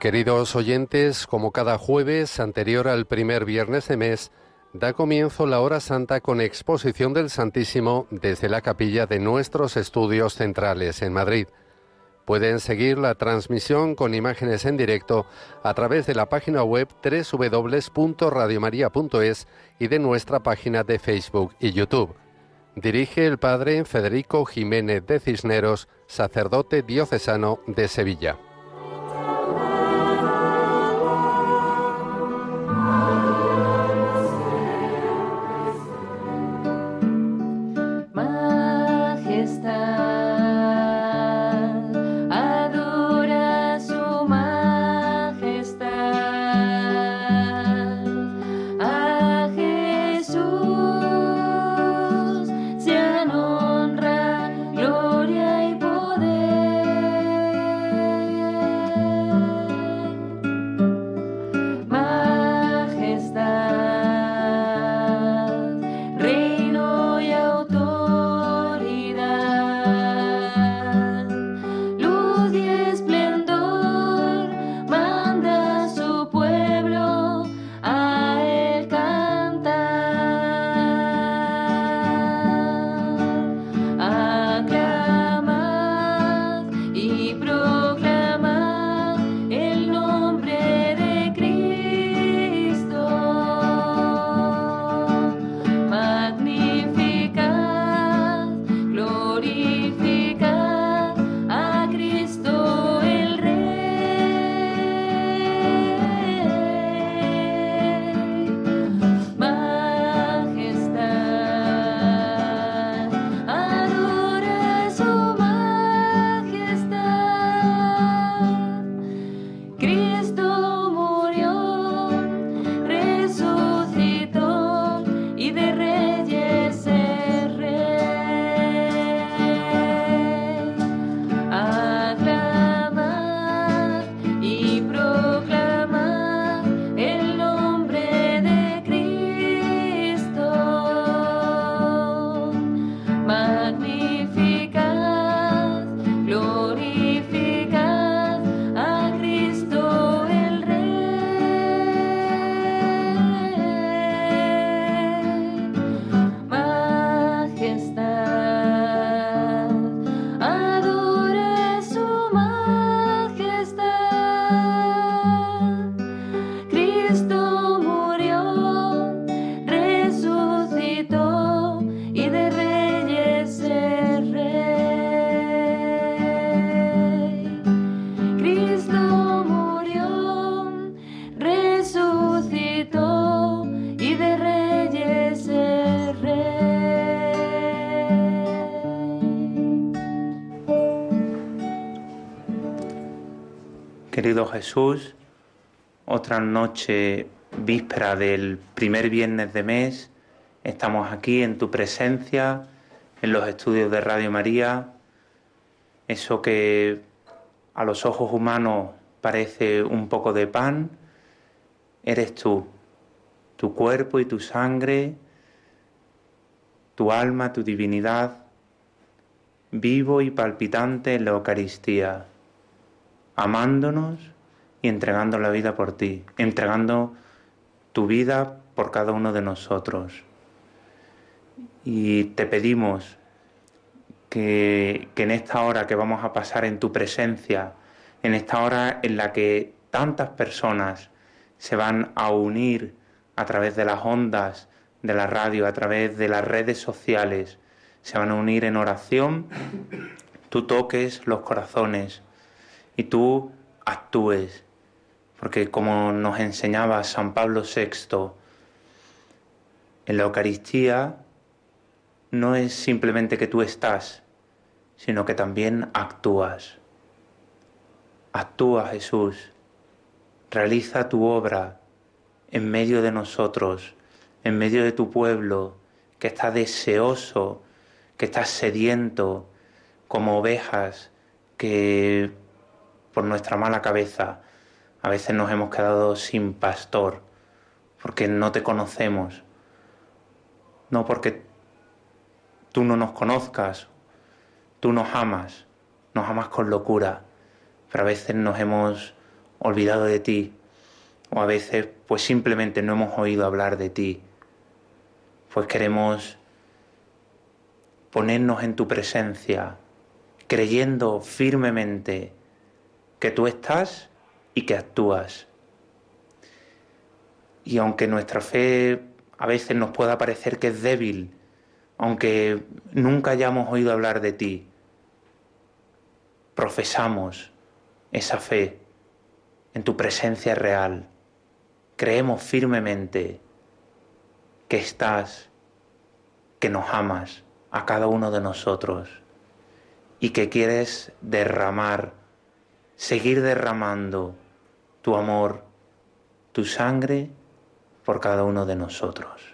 Queridos oyentes, como cada jueves anterior al primer viernes de mes, da comienzo la hora santa con exposición del Santísimo desde la capilla de nuestros estudios centrales en Madrid. Pueden seguir la transmisión con imágenes en directo a través de la página web www.radiomaria.es y de nuestra página de Facebook y YouTube. Dirige el padre Federico Jiménez de Cisneros, sacerdote diocesano de Sevilla. Jesús, otra noche víspera del primer viernes de mes, estamos aquí en tu presencia, en los estudios de Radio María, eso que a los ojos humanos parece un poco de pan, eres tú, tu cuerpo y tu sangre, tu alma, tu divinidad, vivo y palpitante en la Eucaristía amándonos y entregando la vida por ti, entregando tu vida por cada uno de nosotros. Y te pedimos que, en esta hora que vamos a pasar en tu presencia, en esta hora en la que tantas personas se van a unir a través de las ondas de la radio, a través de las redes sociales, se van a unir en oración, tú toques los corazones, y tú actúes. Porque como nos enseñaba San Pablo VI, en la Eucaristía no es simplemente que tú estás, sino que también actúas. Actúa Jesús, realiza tu obra en medio de nosotros, en medio de tu pueblo que está deseoso, que está sediento, como ovejas que por nuestra mala cabeza, a veces nos hemos quedado sin pastor, porque no te conocemos, no porque tú no nos conozcas, tú nos amas, nos amas con locura, pero a veces nos hemos olvidado de ti, o a veces pues simplemente no hemos oído hablar de ti, pues queremos ponernos en tu presencia, creyendo firmemente que tú estás y que actúas. Y aunque nuestra fe a veces nos pueda parecer que es débil, aunque nunca hayamos oído hablar de ti, profesamos esa fe en tu presencia real. Creemos firmemente que estás, que nos amas a cada uno de nosotros y que quieres derramar, seguir derramando tu amor, tu sangre por cada uno de nosotros.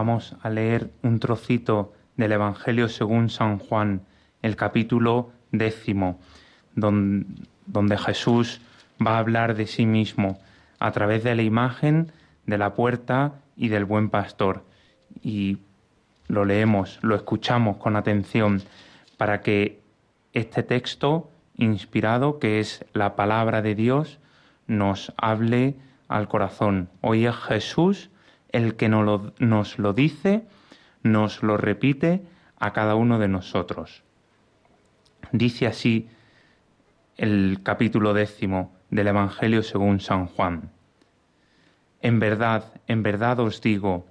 Vamos a leer un trocito del Evangelio según San Juan, el capítulo décimo, donde, Jesús va a hablar de sí mismo a través de la imagen de la puerta y del buen pastor. Y lo leemos, lo escuchamos con atención para que este texto inspirado, que es la palabra de Dios, nos hable al corazón. Hoy es Jesús el que nos lo, nos lo dice, nos lo repite a cada uno de nosotros. Dice así el capítulo décimo del Evangelio según San Juan. En verdad, en verdad os digo,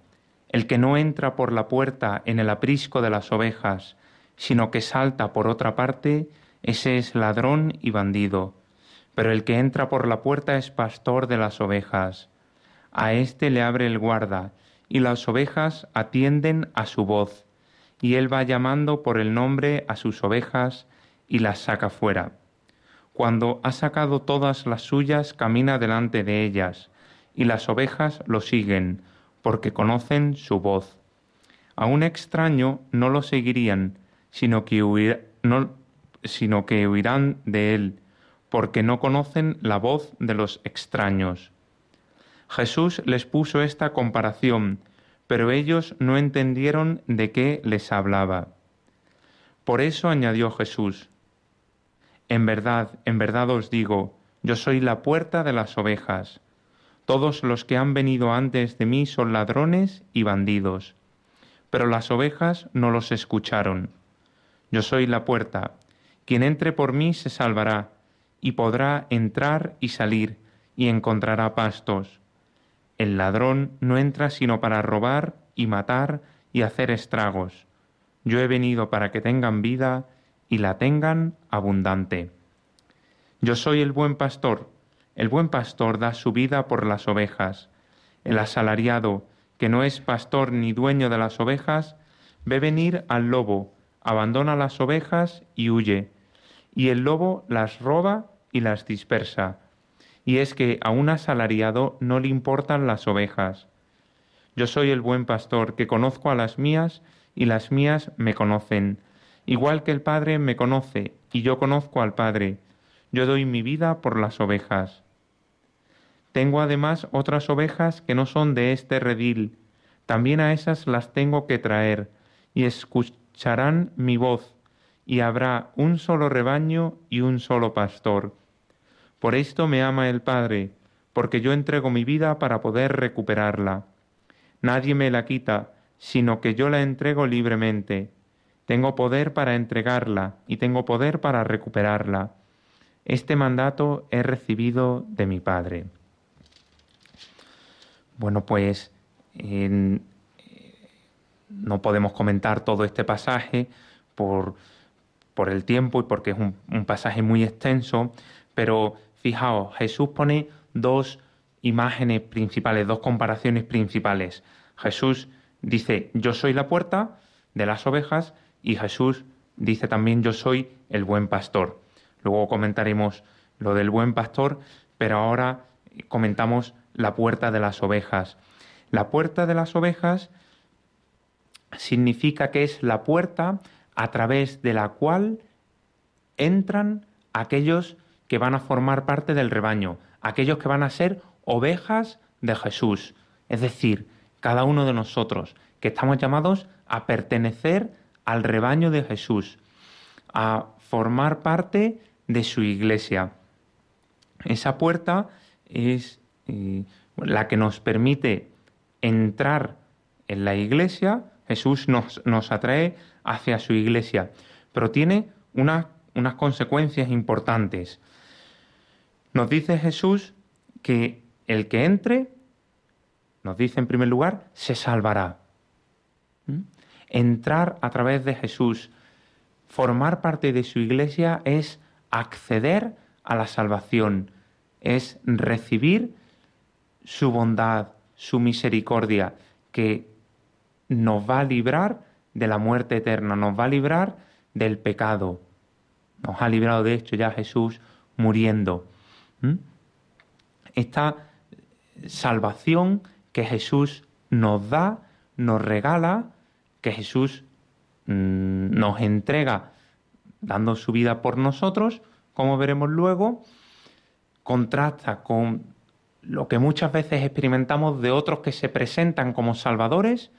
el que no entra por la puerta en el aprisco de las ovejas, sino que salta por otra parte, ese es ladrón y bandido. Pero el que entra por la puerta es pastor de las ovejas. A éste le abre el guarda, y las ovejas atienden a su voz, y él va llamando por el nombre a sus ovejas y las saca fuera. Cuando ha sacado todas las suyas, camina delante de ellas, y las ovejas lo siguen, porque conocen su voz. A un extraño no lo seguirían, sino que, sino que huirán de él, porque no conocen la voz de los extraños. Jesús les puso esta comparación, pero ellos no entendieron de qué les hablaba. Por eso añadió Jesús, En verdad, en verdad os digo, yo soy la puerta de las ovejas. Todos los que han venido antes de mí son ladrones y bandidos, pero las ovejas no los escucharon. Yo soy la puerta. Quien entre por mí se salvará, y podrá entrar y salir, y encontrará pastos. El ladrón no entra sino para robar y matar y hacer estragos. Yo he venido para que tengan vida y la tengan abundante. Yo soy el buen pastor. El buen pastor da su vida por las ovejas. El asalariado, que no es pastor ni dueño de las ovejas, ve venir al lobo, abandona las ovejas y huye, y el lobo las roba y las dispersa. Y es que a un asalariado no le importan las ovejas. Yo soy el buen pastor, que conozco a las mías, y las mías me conocen, igual que el Padre me conoce, y yo conozco al Padre. Yo doy mi vida por las ovejas. Tengo además otras ovejas que no son de este redil. También a esas las tengo que traer, y escucharán mi voz, y habrá un solo rebaño y un solo pastor. Por esto me ama el Padre, porque yo entrego mi vida para poder recuperarla. Nadie me la quita, sino que yo la entrego libremente. Tengo poder para entregarla y tengo poder para recuperarla. Este mandato he recibido de mi Padre. Bueno, pues no podemos comentar todo este pasaje por, por el tiempo y porque es un, un, pasaje muy extenso, pero fijaos, Jesús pone dos imágenes principales, dos comparaciones principales. Jesús dice, yo soy la puerta de las ovejas y Jesús dice también, yo soy el buen pastor. Luego comentaremos lo del buen pastor, pero ahora comentamos la puerta de las ovejas. La puerta de las ovejas significa que es la puerta a través de la cual entran aquellos que van a formar parte del rebaño, aquellos que van a ser ovejas de Jesús, es decir, cada uno de nosotros, que estamos llamados a pertenecer al rebaño de Jesús, a formar parte de su iglesia. Esa puerta es eh, la que nos permite entrar en la iglesia, Jesús nos, nos atrae hacia su iglesia, pero tiene unas consecuencias importantes. Nos dice Jesús que el que entre, nos dice en primer lugar, se salvará. ¿Mm? Entrar a través de Jesús, formar parte de su iglesia es acceder a la salvación, es recibir su bondad, su misericordia, que nos va a librar de la muerte eterna, nos va a librar del pecado. Nos ha librado de hecho ya Jesús muriendo. Esta salvación que Jesús nos da, nos regala, que Jesús mm, nos entrega dando su vida por nosotros, como veremos luego, contrasta con lo que muchas veces experimentamos de otros que se presentan como salvadores,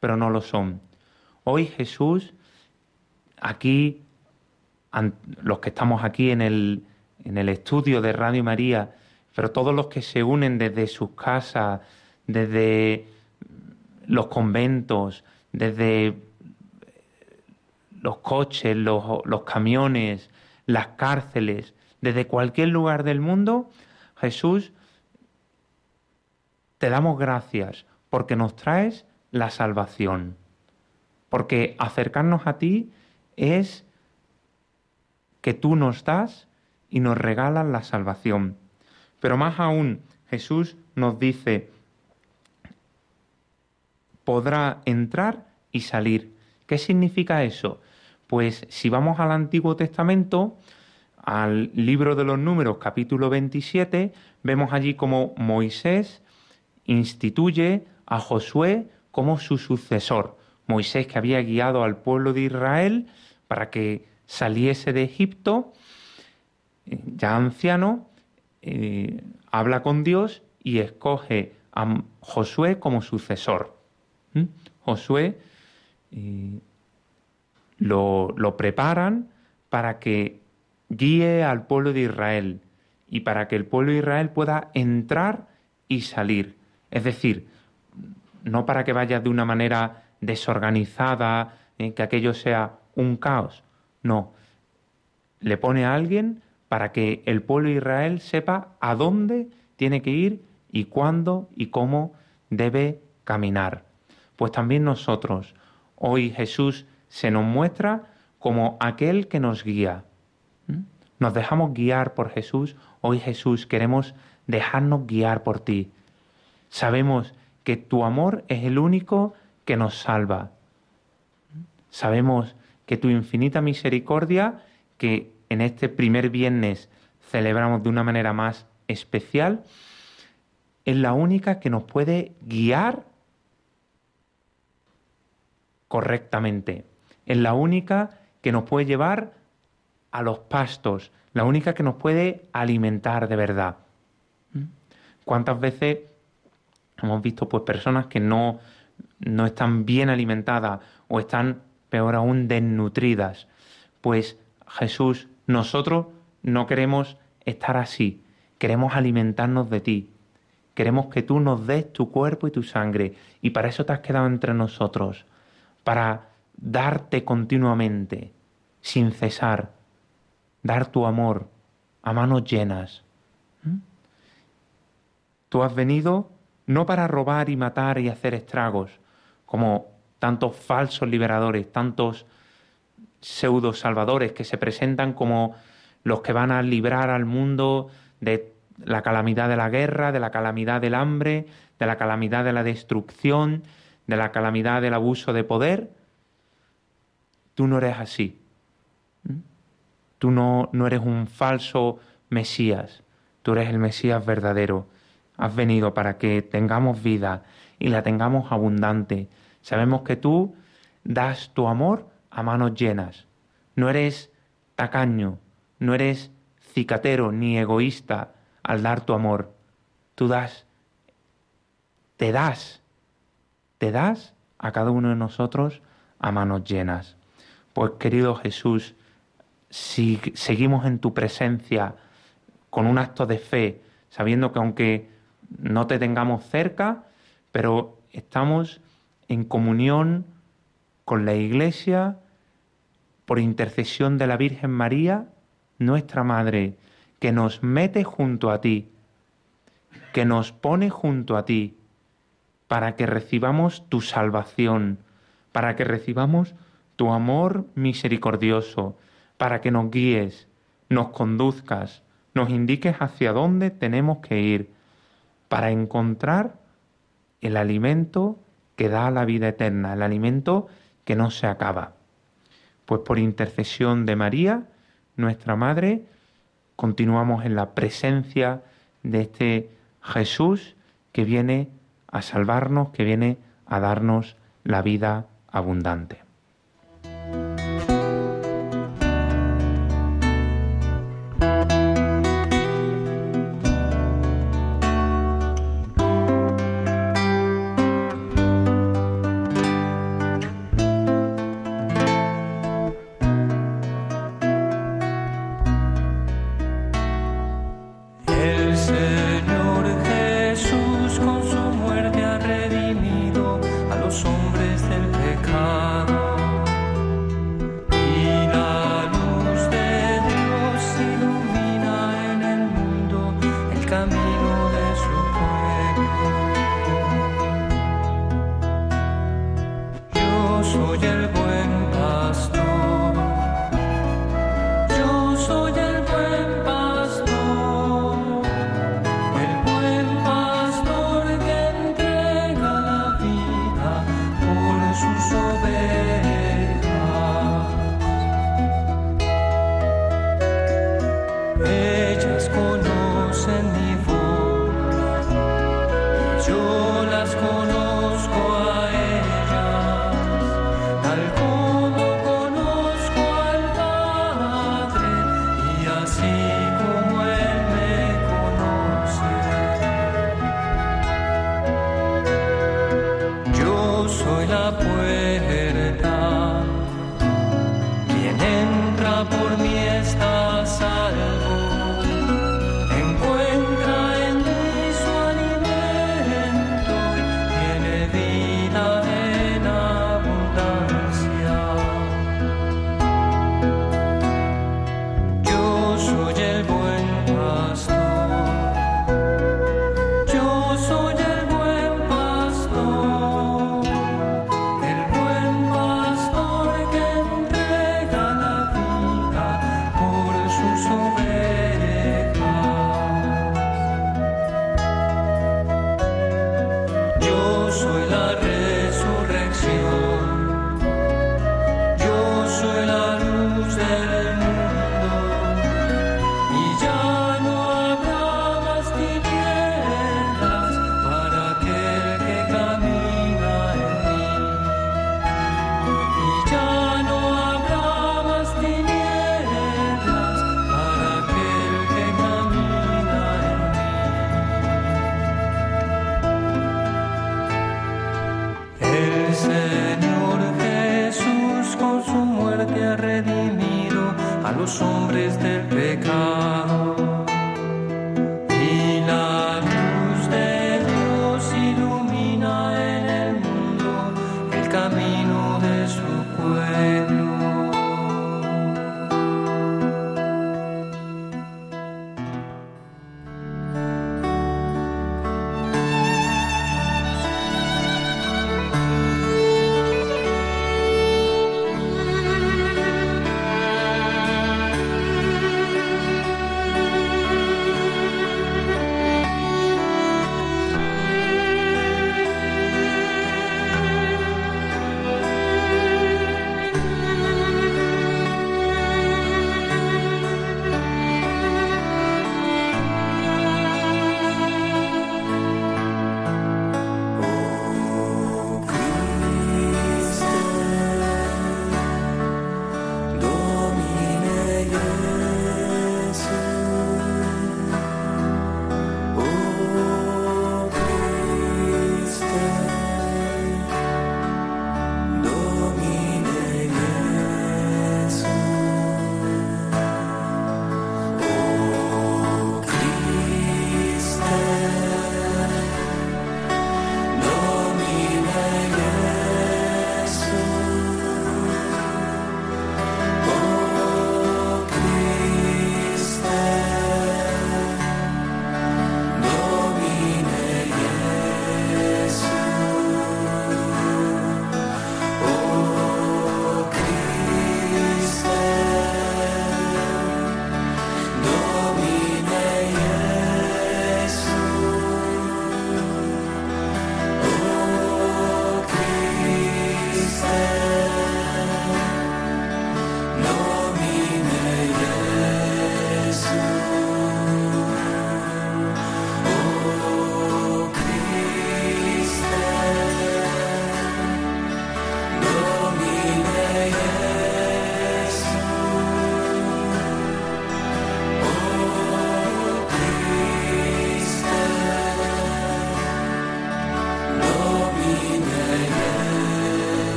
pero no lo son. Hoy Jesús, aquí, los que estamos aquí en el, en el estudio de Radio María, pero todos los que se unen desde sus casas, desde los conventos, desde los coches, los, camiones, las cárceles, desde cualquier lugar del mundo, Jesús, te damos gracias porque nos traes la salvación. Porque acercarnos a ti es que tú nos das y nos regalas la salvación. Pero más aún, Jesús nos dice, podrá entrar y salir. ¿Qué significa eso? Pues si vamos al Antiguo Testamento, al libro de los números capítulo 27, vemos allí como Moisés instituye a Josué como su sucesor. Moisés que había guiado al pueblo de Israel para que saliese de Egipto, ya anciano, eh, habla con Dios y escoge a Josué como sucesor. Josué eh, lo, lo preparan para que guíe al pueblo de Israel y para que el pueblo de Israel pueda entrar y salir. Es decir, no para que vaya de una manera desorganizada, en que aquello sea un caos. No. Le pone a alguien para que el pueblo de Israel sepa a dónde tiene que ir y cuándo y cómo debe caminar. Pues también nosotros, hoy Jesús se nos muestra como aquel que nos guía, nos dejamos guiar por Jesús, hoy Jesús queremos dejarnos guiar por ti. Sabemos que tu amor es el único que nos salva. Sabemos que tu infinita misericordia, que en este primer viernes celebramos de una manera más especial, es la única que nos puede guiar correctamente. Es la única que nos puede llevar a los pastos, la única que nos puede alimentar de verdad. ¿Cuántas veces hemos visto pues personas que no, no están bien alimentadas o están peor aún desnutridas? Pues Jesús, nosotros no queremos estar así, queremos alimentarnos de ti, queremos que tú nos des tu cuerpo y tu sangre. Y para eso te has quedado entre nosotros, para darte continuamente, sin cesar, dar tu amor a manos llenas. ¿Mm? Tú has venido no para robar y matar y hacer estragos, como tantos falsos liberadores, tantos pseudo salvadores que se presentan como los que van a librar al mundo de la calamidad de la guerra, de la calamidad del hambre, de la calamidad de la destrucción, de la calamidad del abuso de poder. Tú no eres así. ¿Mm? Tú no, no eres un falso Mesías, tú eres el Mesías verdadero. Has venido para que tengamos vida y la tengamos abundante. Sabemos que tú das tu amor a manos llenas. No eres tacaño, no eres cicatero ni egoísta al dar tu amor. Tú das, te das, te das a cada uno de nosotros a manos llenas. Pues querido Jesús, si seguimos en tu presencia con un acto de fe, sabiendo que aunque no te tengamos cerca, pero estamos en comunión con la Iglesia por intercesión de la Virgen María, nuestra Madre, que nos mete junto a ti, que nos pone junto a ti, para que recibamos tu salvación, para que recibamos tu amor misericordioso, para que nos guíes, nos conduzcas, nos indiques hacia dónde tenemos que ir, para encontrar el alimento que da la vida eterna, el alimento que no se acaba. Pues por intercesión de María, nuestra Madre, continuamos en la presencia de este Jesús que viene a salvarnos, que viene a darnos la vida abundante.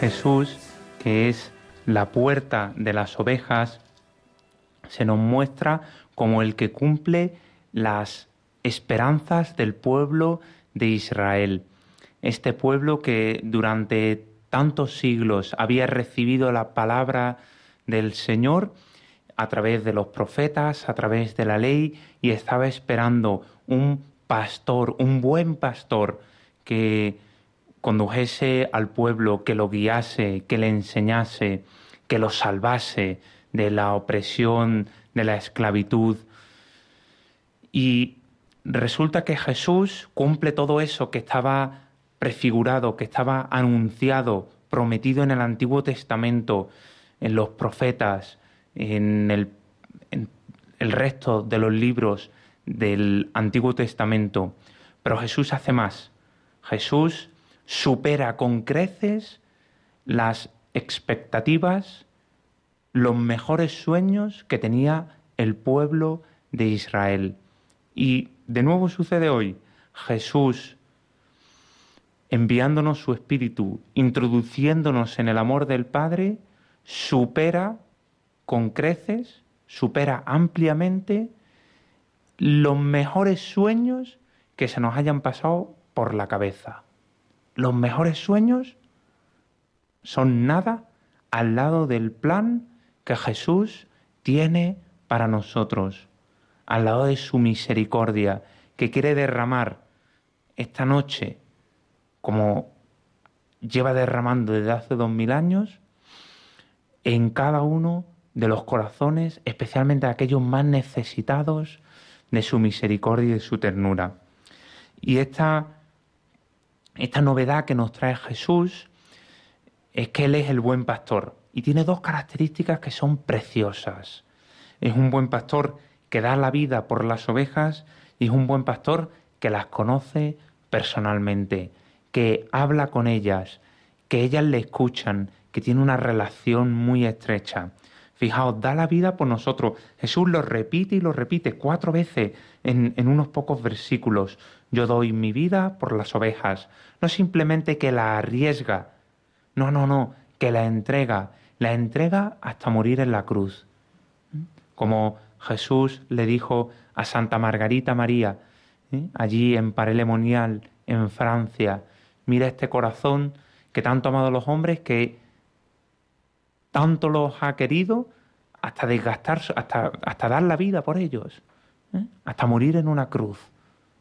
Jesús, que es la puerta de las ovejas, se nos muestra como el que cumple las esperanzas del pueblo de Israel. Este pueblo que durante tantos siglos había recibido la palabra del Señor a través de los profetas, a través de la ley, y estaba esperando un pastor, un buen pastor, que condujese al pueblo, que lo guiase, que le enseñase, que lo salvase de la opresión, de la esclavitud. Y resulta que Jesús cumple todo eso que estaba prefigurado, que estaba anunciado, prometido en el Antiguo Testamento, en los profetas, en el, en el resto de los libros del Antiguo Testamento. Pero Jesús hace más. Jesús supera con creces las expectativas, los mejores sueños que tenía el pueblo de Israel. Y de nuevo sucede hoy. Jesús enviándonos su espíritu, introduciéndonos en el amor del Padre, supera con creces, supera ampliamente los mejores sueños que se nos hayan pasado por la cabeza. Los mejores sueños son nada al lado del plan que Jesús tiene para nosotros, al lado de su misericordia, que quiere derramar esta noche, como lleva derramando desde hace dos mil años, en cada uno de los corazones, especialmente aquellos más necesitados de su misericordia y de su ternura. Y esta, esta novedad que nos trae Jesús es que Él es el buen pastor y tiene dos características que son preciosas. Es un buen pastor que da la vida por las ovejas y es un buen pastor que las conoce personalmente, que habla con ellas, que ellas le escuchan, que tiene una relación muy estrecha. Fijaos, da la vida por nosotros. Jesús lo repite y lo repite cuatro veces en, en, unos pocos versículos. Yo doy mi vida por las ovejas. No simplemente que la arriesga, no, no, no, que la entrega, la entrega hasta morir en la cruz. Como Jesús le dijo a Santa Margarita María, ¿eh? allí en Parelemonial, en Francia, mira este corazón que tanto ha amado los hombres que tanto los ha querido hasta desgastar, hasta, hasta dar la vida por ellos, ¿eh? hasta morir en una cruz.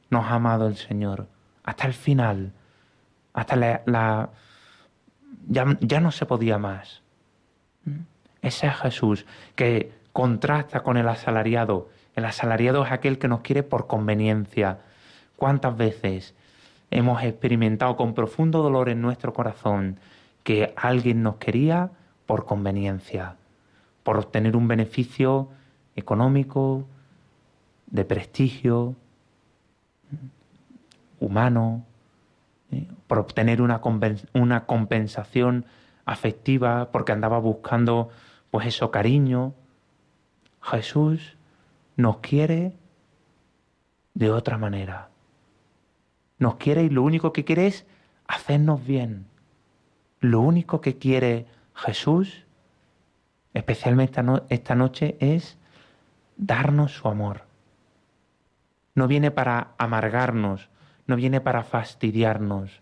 Nos ha amado el Señor, hasta el final, hasta la... ya, ya, no se podía más. Ese es Jesús que contrasta con el asalariado. El asalariado es aquel que nos quiere por conveniencia. ¿Cuántas veces hemos experimentado con profundo dolor en nuestro corazón que alguien nos quería por conveniencia, por obtener un beneficio económico, de prestigio, humano, ¿eh? por obtener una, una compensación afectiva, porque andaba buscando pues eso, cariño. Jesús nos quiere de otra manera. Nos quiere y lo único que quiere es hacernos bien. Lo único que quiere Jesús, especialmente esta noche, es darnos su amor. No viene para amargarnos, no viene para fastidiarnos,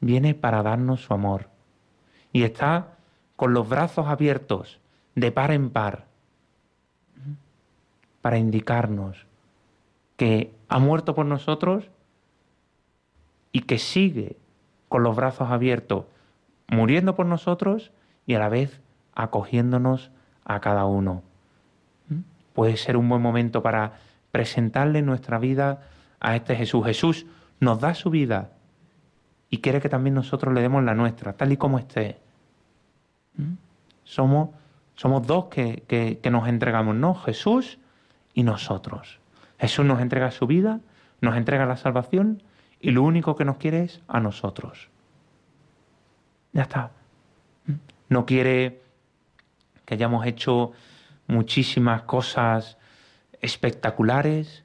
viene para darnos su amor. Y está con los brazos abiertos, de par en par, para indicarnos que ha muerto por nosotros y que sigue con los brazos abiertos muriendo por nosotros y a la vez acogiéndonos a cada uno. ¿Mm? Puede ser un buen momento para presentarle nuestra vida a este Jesús. Jesús nos da su vida y quiere que también nosotros le demos la nuestra, tal y como esté. ¿Mm? Somos, somos dos que, que, que nos entregamos, ¿no? Jesús y nosotros. Jesús nos entrega su vida, nos entrega la salvación y lo único que nos quiere es a nosotros. Ya está. No quiere que hayamos hecho muchísimas cosas espectaculares.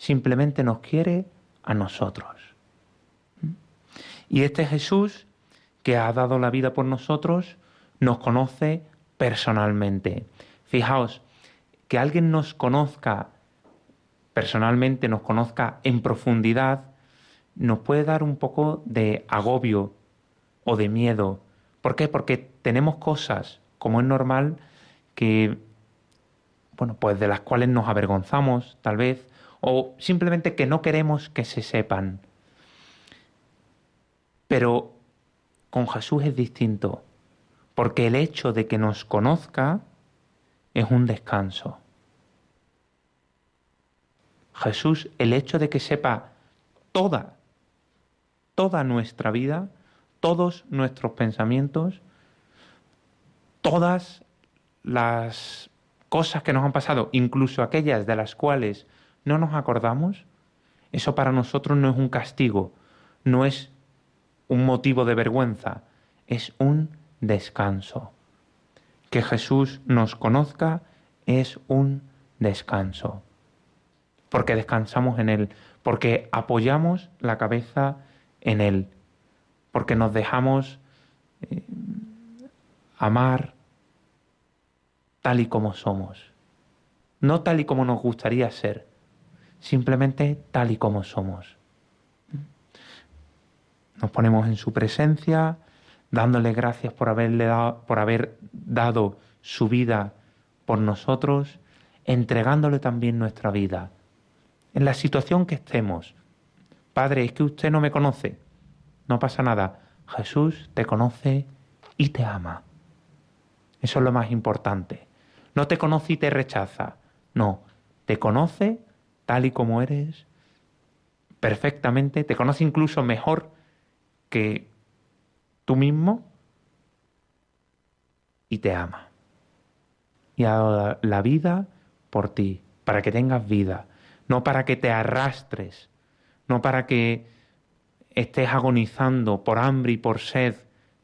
Simplemente nos quiere a nosotros. Y este Jesús que ha dado la vida por nosotros nos conoce personalmente. Fijaos, que alguien nos conozca personalmente, nos conozca en profundidad, nos puede dar un poco de agobio, o de miedo. ¿Por qué? Porque tenemos cosas, como es normal, que, bueno, pues de las cuales nos avergonzamos, tal vez, o simplemente que no queremos que se sepan. Pero con Jesús es distinto, porque el hecho de que nos conozca es un descanso. Jesús, el hecho de que sepa toda, toda nuestra vida, todos nuestros pensamientos, todas las cosas que nos han pasado, incluso aquellas de las cuales no nos acordamos, eso para nosotros no es un castigo, no es un motivo de vergüenza, es un descanso. Que Jesús nos conozca es un descanso, porque descansamos en Él, porque apoyamos la cabeza en Él porque nos dejamos eh, amar tal y como somos. No tal y como nos gustaría ser, simplemente tal y como somos. Nos ponemos en su presencia, dándole gracias por, haberle dado, por haber dado su vida por nosotros, entregándole también nuestra vida, en la situación que estemos. Padre, es que usted no me conoce. No pasa nada. Jesús te conoce y te ama. Eso es lo más importante. No te conoce y te rechaza. No, te conoce tal y como eres perfectamente, te conoce incluso mejor que tú mismo y te ama. Y ha dado la vida por ti, para que tengas vida, no para que te arrastres, no para que estés agonizando por hambre y por sed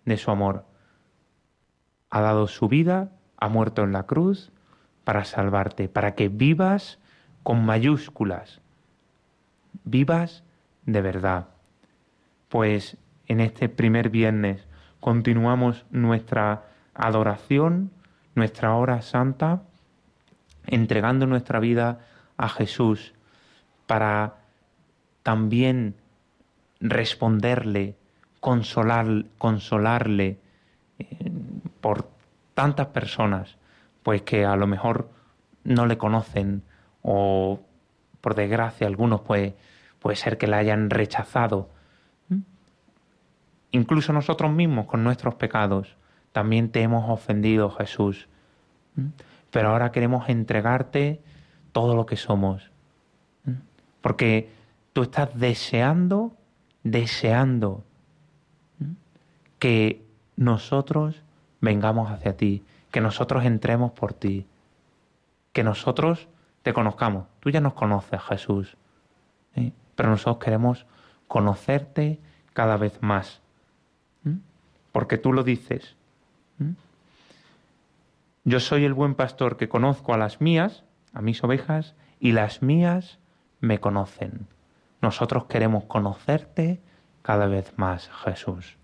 de su amor. Ha dado su vida, ha muerto en la cruz para salvarte, para que vivas con mayúsculas, vivas de verdad. Pues en este primer viernes continuamos nuestra adoración, nuestra hora santa, entregando nuestra vida a Jesús para también responderle, consolar, consolarle eh, por tantas personas, pues que a lo mejor no le conocen o por desgracia algunos pues puede ser que la hayan rechazado. Incluso nosotros mismos con nuestros pecados también te hemos ofendido, Jesús. Pero ahora queremos entregarte todo lo que somos. Porque tú estás deseando, deseando que nosotros vengamos hacia ti, que nosotros entremos por ti, que nosotros te conozcamos. Tú ya nos conoces, Jesús, pero nosotros queremos conocerte cada vez más, porque tú lo dices. Yo soy el buen pastor que conozco a las mías, a mis ovejas, y las mías me conocen. Nosotros queremos conocerte cada vez más, Jesús.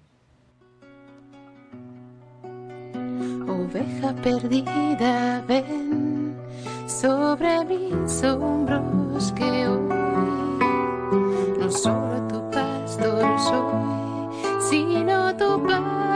Oveja perdida, ven sobre mis hombros que hoy no solo tu pastor soy, sino tu pastor.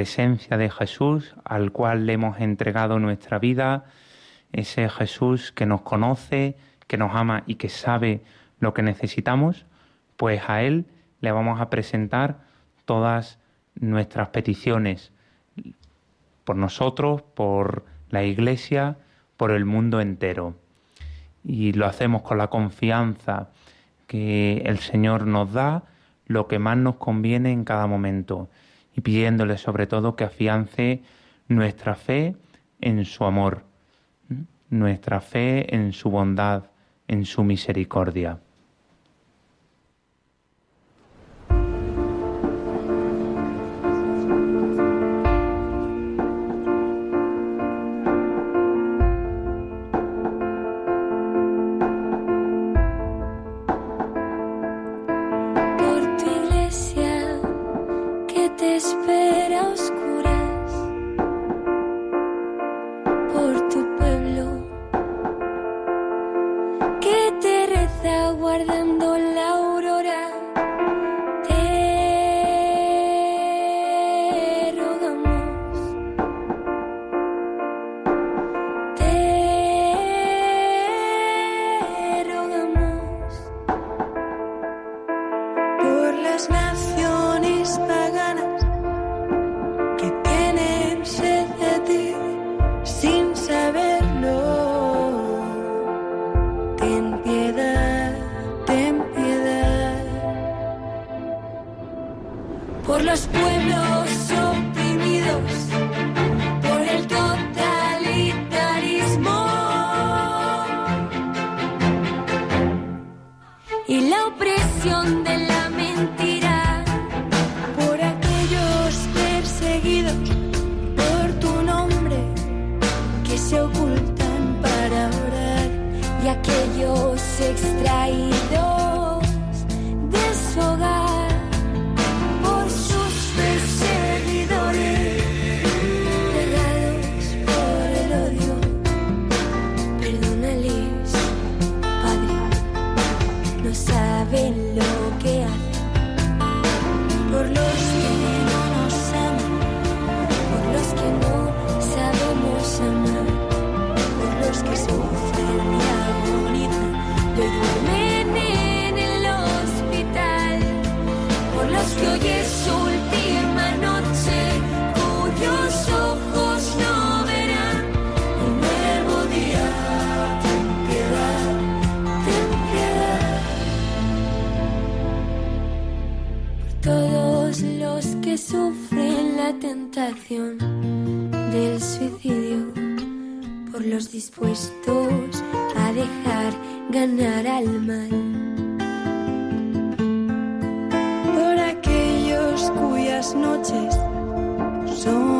Presencia de Jesús, al cual le hemos entregado nuestra vida, ese Jesús que nos conoce, que nos ama y que sabe lo que necesitamos, pues a Él le vamos a presentar todas nuestras peticiones por nosotros, por la Iglesia, por el mundo entero. Y lo hacemos con la confianza que el Señor nos da lo que más nos conviene en cada momento pidiéndole sobre todo que afiance nuestra fe en su amor, nuestra fe en su bondad, en su misericordia. Dios extraído. del suicidio por los dispuestos a dejar ganar al mal. Por aquellos cuyas noches son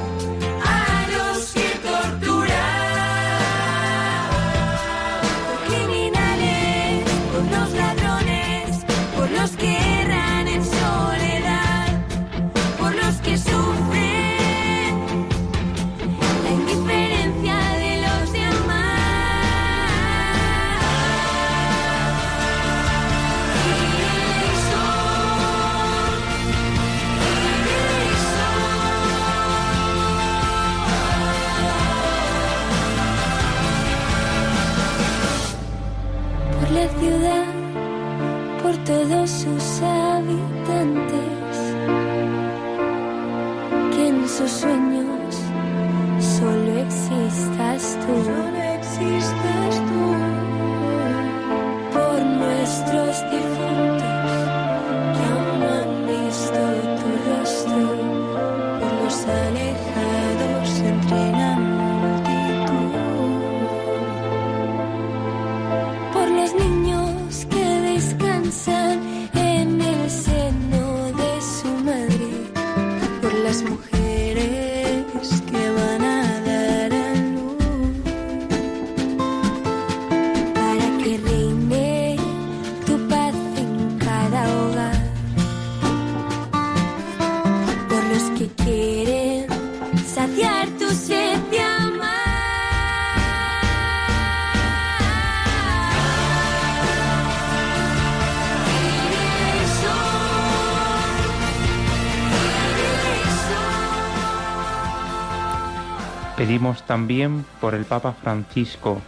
Pedimos también por el Papa Francisco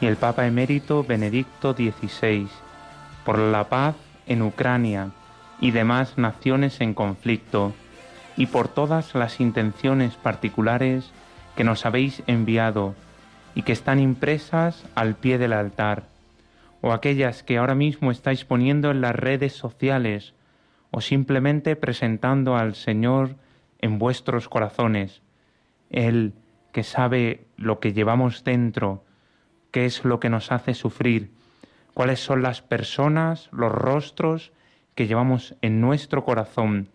y el Papa emérito Benedicto XVI, por la paz en Ucrania y demás naciones en conflicto, y por todas las intenciones particulares que nos habéis enviado y que están impresas al pie del altar, o aquellas que ahora mismo estáis poniendo en las redes sociales, o simplemente presentando al Señor en vuestros corazones, Él que sabe lo que llevamos dentro, qué es lo que nos hace sufrir, cuáles son las personas, los rostros que llevamos en nuestro corazón.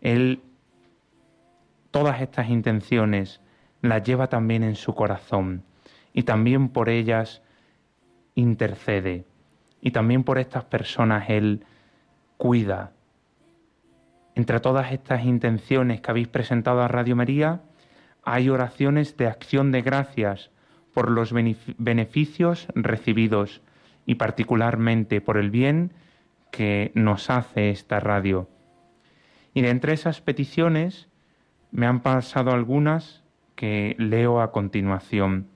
Él todas estas intenciones las lleva también en su corazón y también por ellas intercede y también por estas personas Él cuida. Entre todas estas intenciones que habéis presentado a Radio María, hay oraciones de acción de gracias por los beneficios recibidos y particularmente por el bien que nos hace esta radio. Y de entre esas peticiones me han pasado algunas que leo a continuación.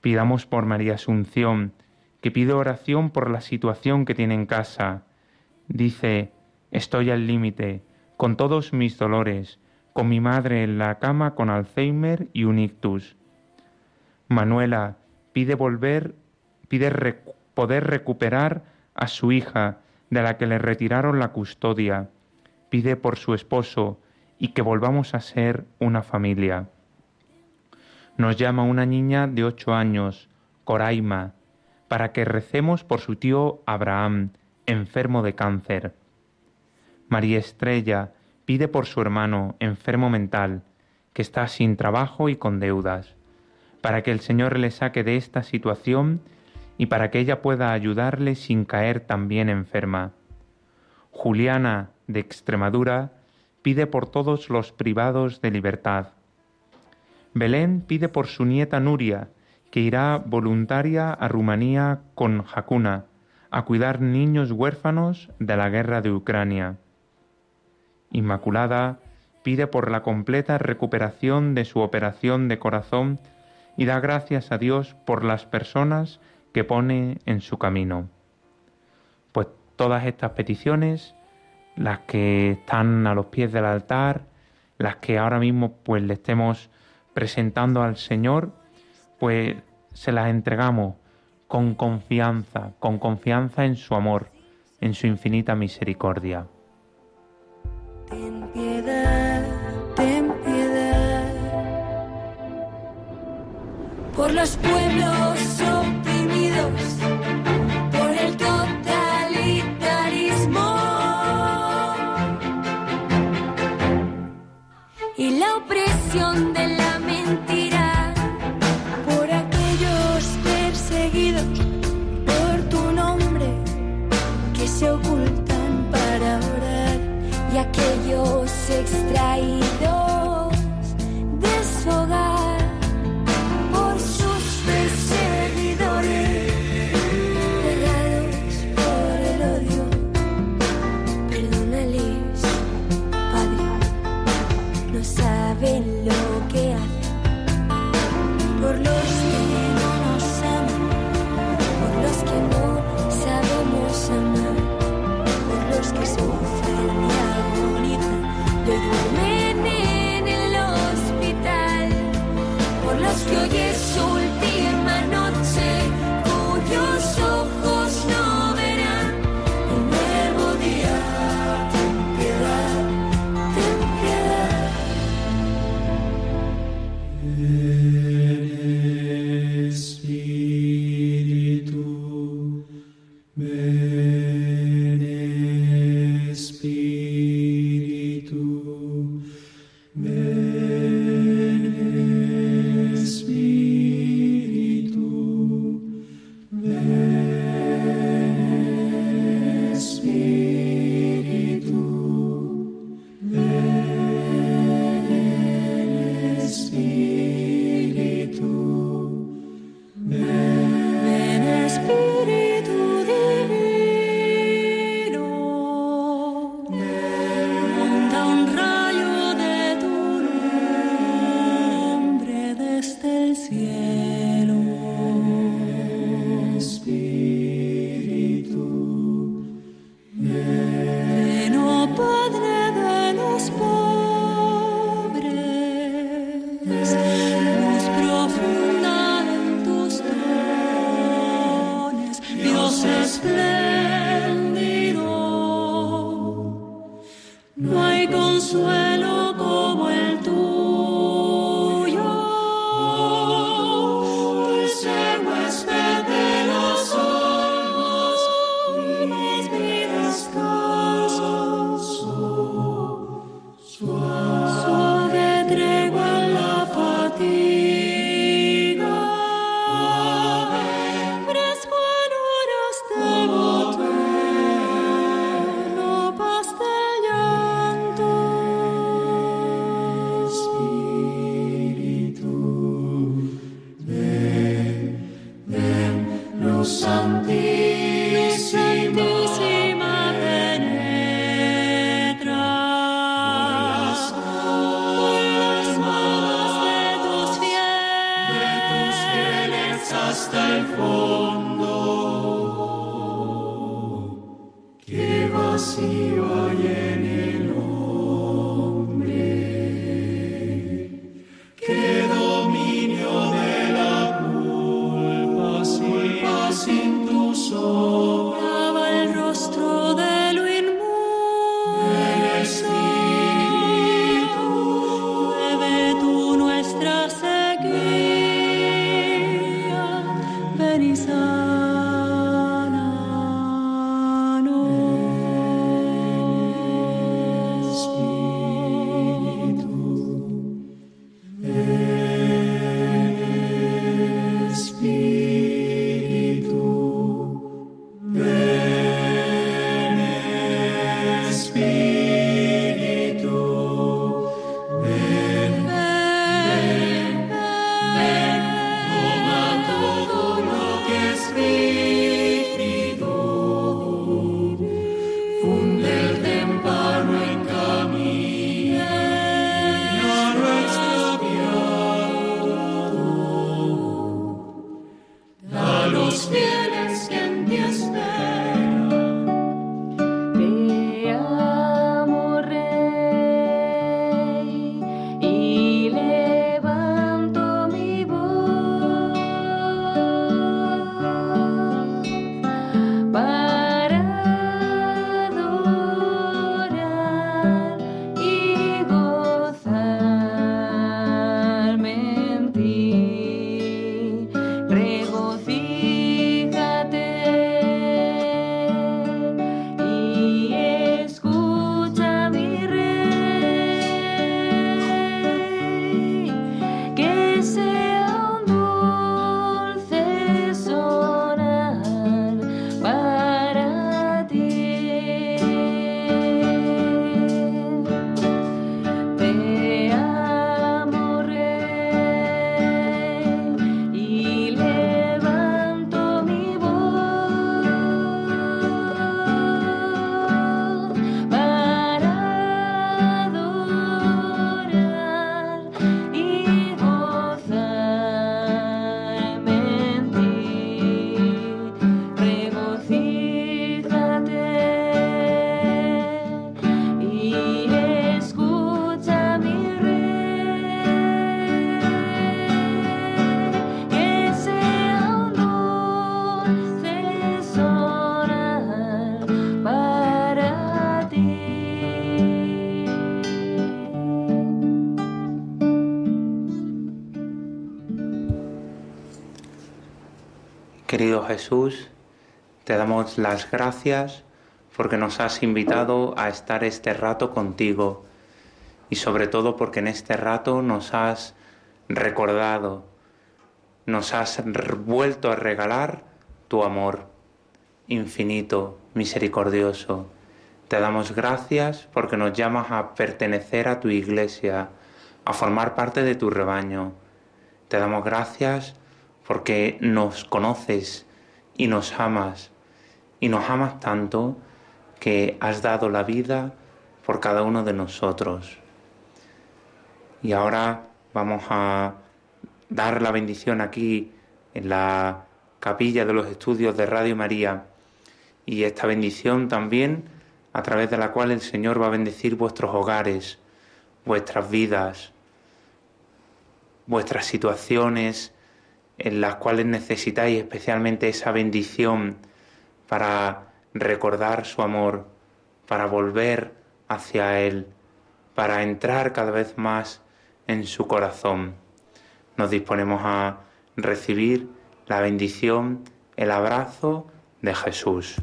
Pidamos por María Asunción, que pide oración por la situación que tiene en casa. Dice, estoy al límite, con todos mis dolores, con mi madre en la cama con Alzheimer y un ictus. Manuela pide volver, pide poder recuperar a su hija de la que le retiraron la custodia. Pide por su esposo y que volvamos a ser una familia. Nos llama una niña de ocho años, Coraima, para que recemos por su tío Abraham, enfermo de cáncer. María Estrella pide por su hermano, enfermo mental, que está sin trabajo y con deudas, para que el Señor le saque de esta situación y para que ella pueda ayudarle sin caer también enferma. Juliana, de Extremadura, pide por todos los privados de libertad. Belén pide por su nieta Nuria, que irá voluntaria a Rumanía con Jacuna, a cuidar niños huérfanos de la guerra de Ucrania. Inmaculada pide por la completa recuperación de su operación de corazón y da gracias a Dios por las personas que pone en su camino. Pues todas estas peticiones, las que están a los pies del altar, las que ahora mismo pues le estemos presentando al Señor, pues se las entregamos con confianza, con confianza en su amor, en su infinita misericordia. Ten piedad, ten piedad. Por los pueblos oprimidos, por el totalitarismo. Y la opresión de Querido Jesús, te damos las gracias porque nos has invitado a estar este rato contigo y sobre todo porque en este rato nos has recordado, nos has vuelto a regalar tu amor infinito, misericordioso. Te damos gracias porque nos llamas a pertenecer a tu iglesia, a formar parte de tu rebaño. Te damos gracias porque nos conoces y nos amas. Y nos amas tanto que has dado la vida por cada uno de nosotros. Y ahora vamos a dar la bendición aquí en la capilla de los estudios de Radio María. Y esta bendición también a través de la cual el Señor va a bendecir vuestros hogares, vuestras vidas, vuestras situaciones en las cuales necesitáis especialmente esa bendición para recordar su amor, para volver hacia Él, para entrar cada vez más en su corazón. Nos disponemos a recibir la bendición, el abrazo de Jesús.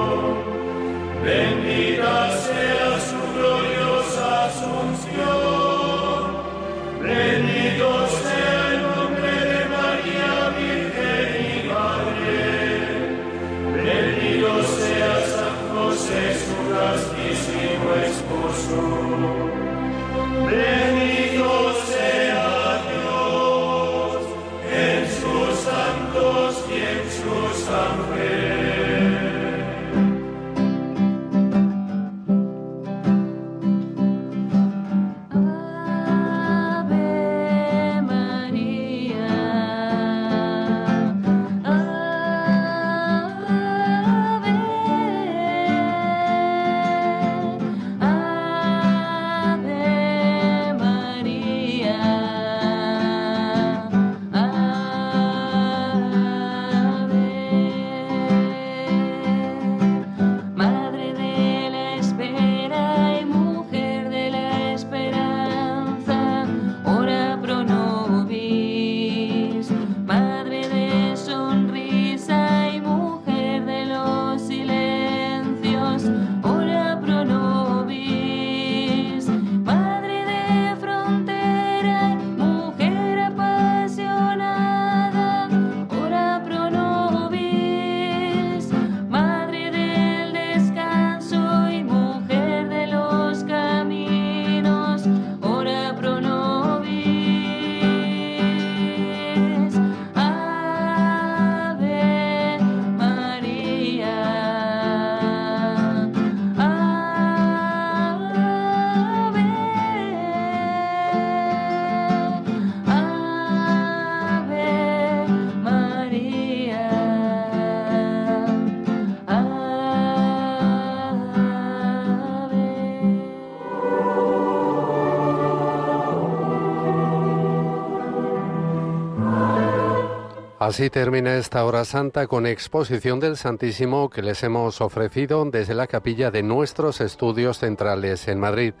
Así termina esta hora santa con exposición del Santísimo que les hemos ofrecido desde la capilla de nuestros estudios centrales en Madrid.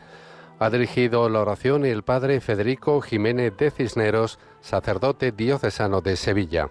Ha dirigido la oración el padre Federico Jiménez de Cisneros, sacerdote diocesano de Sevilla.